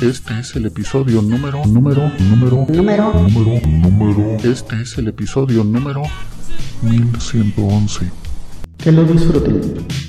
Este es el episodio número, número, número, número, número, número. Este es el episodio número 1111. Que lo disfruten.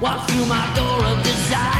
Walk through my door of desire,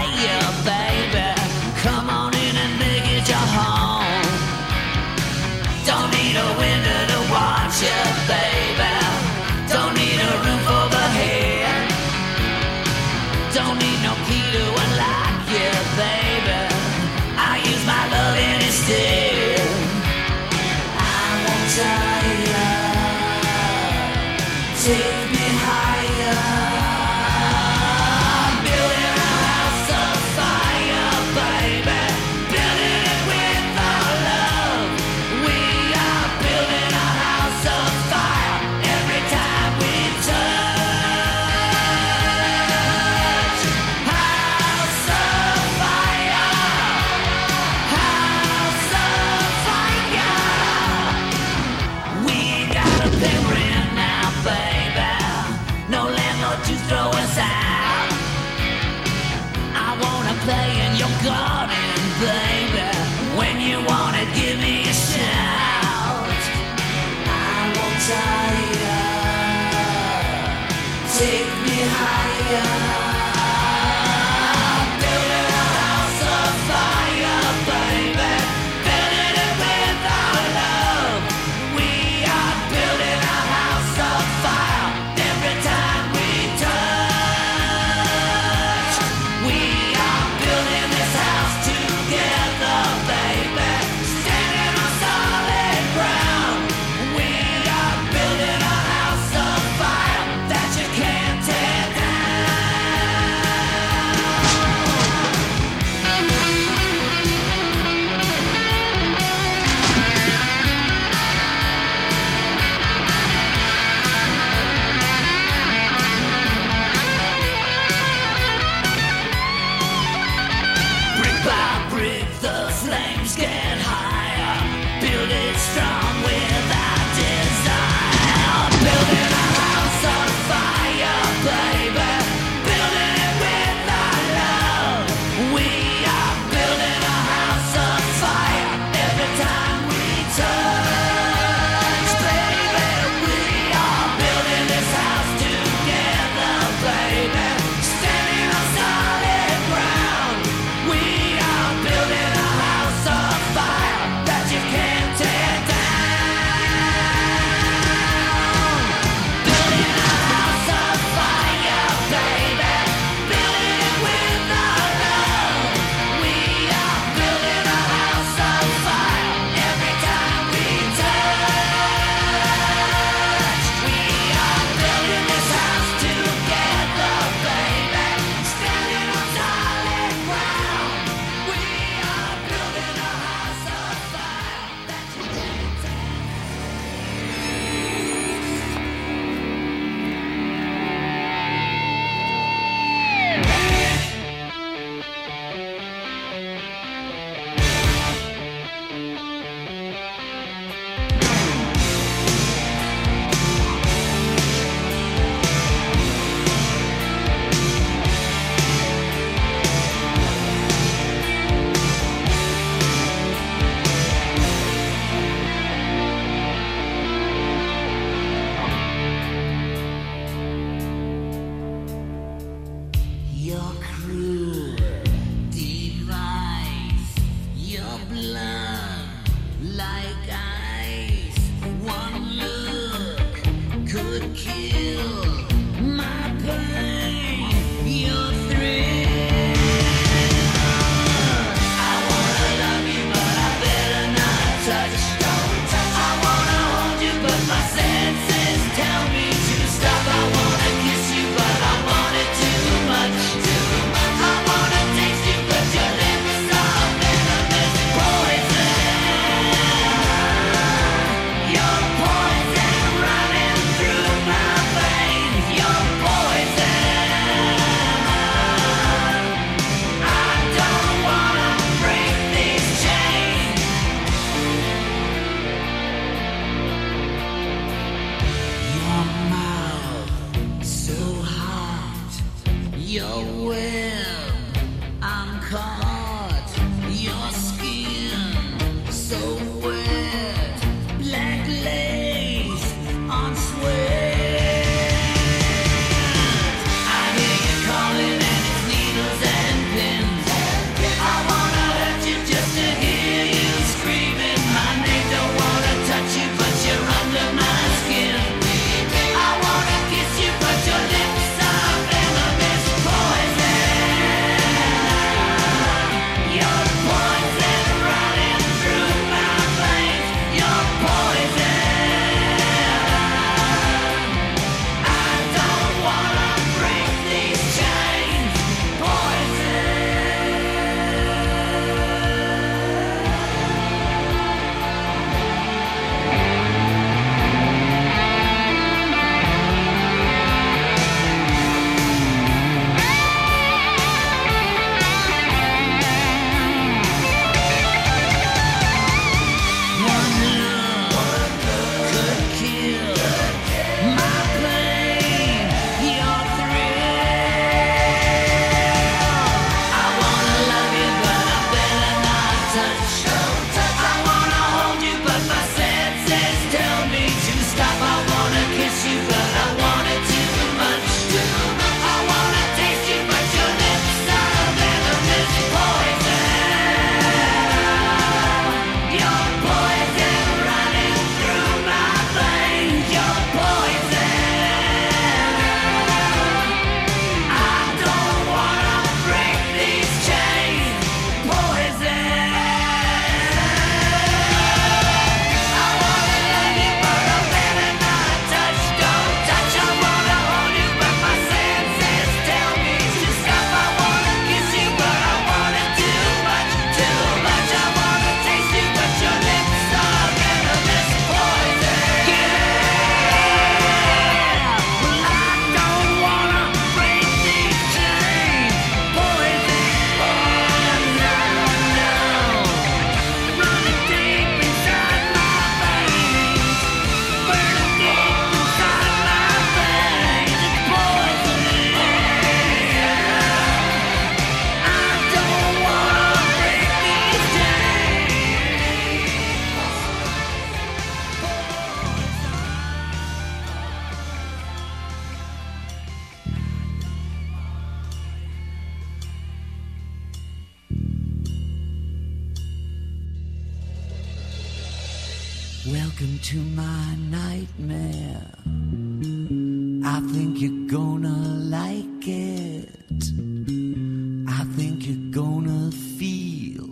you're gonna feel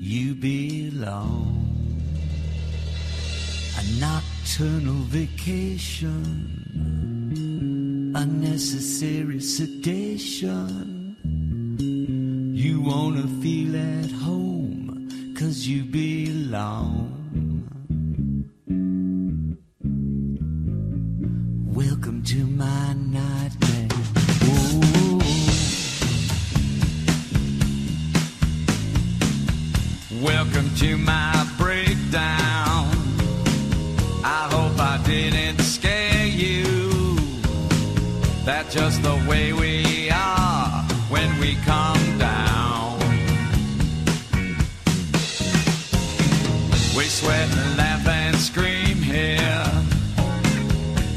you belong. A nocturnal vacation, unnecessary sedation. You wanna feel at home, cause you belong.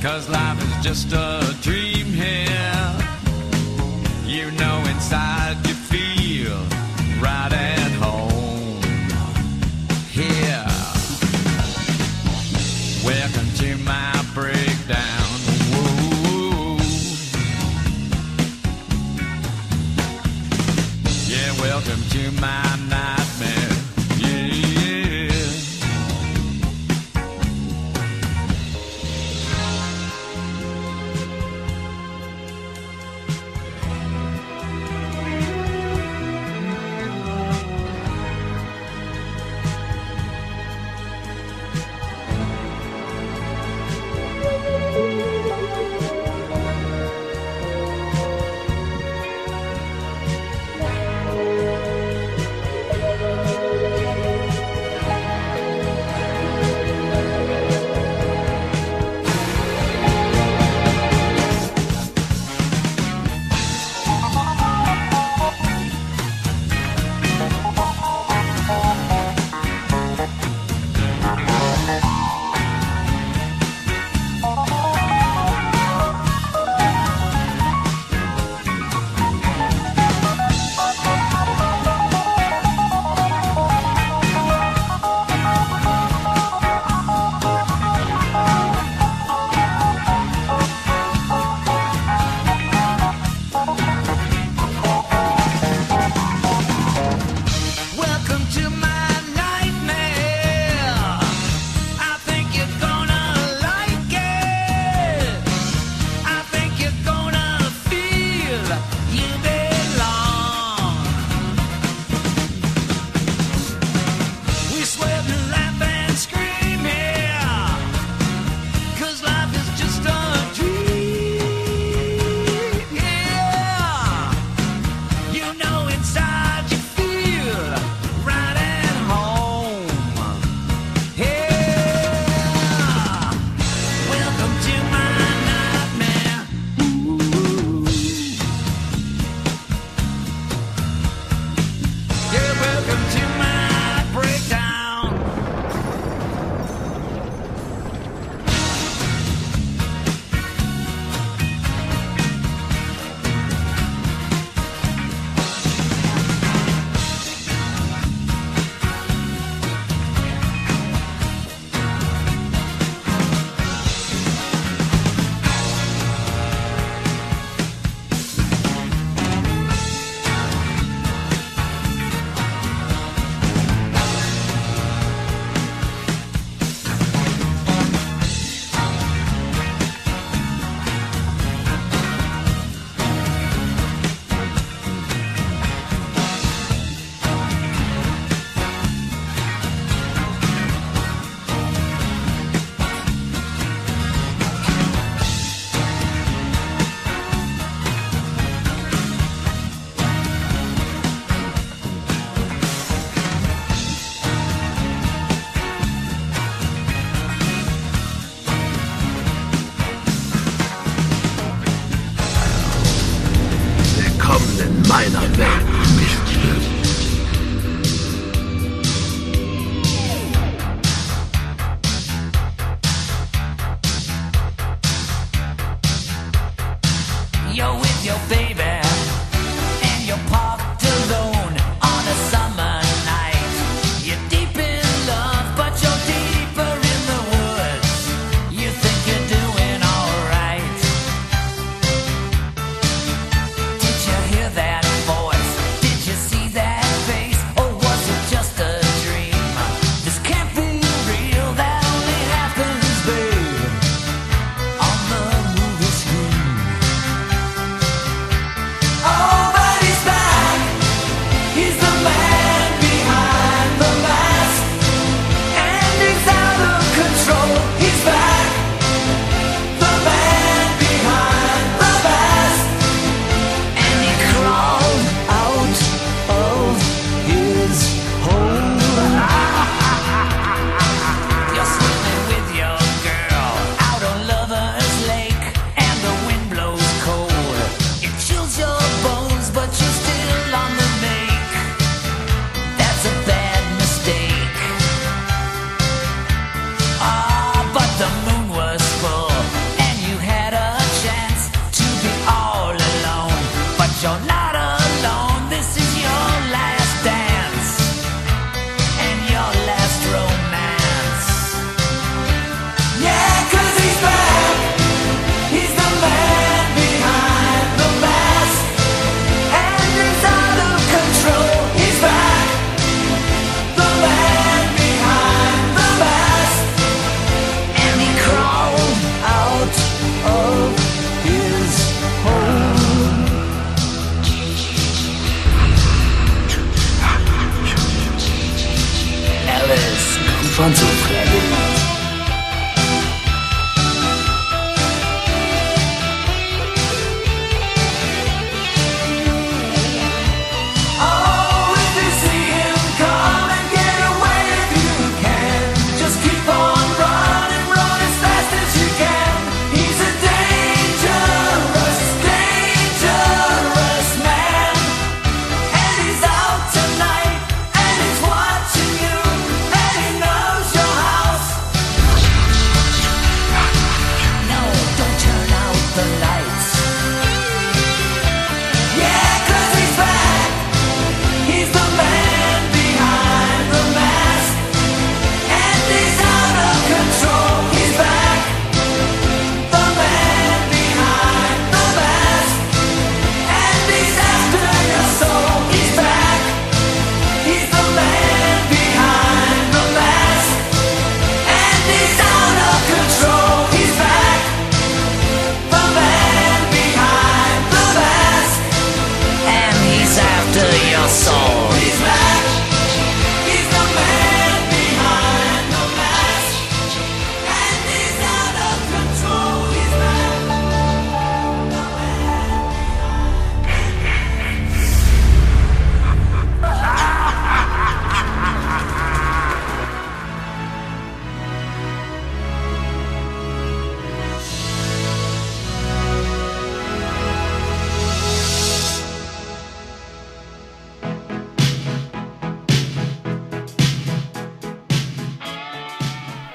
Cause life is just a dream here. You know inside.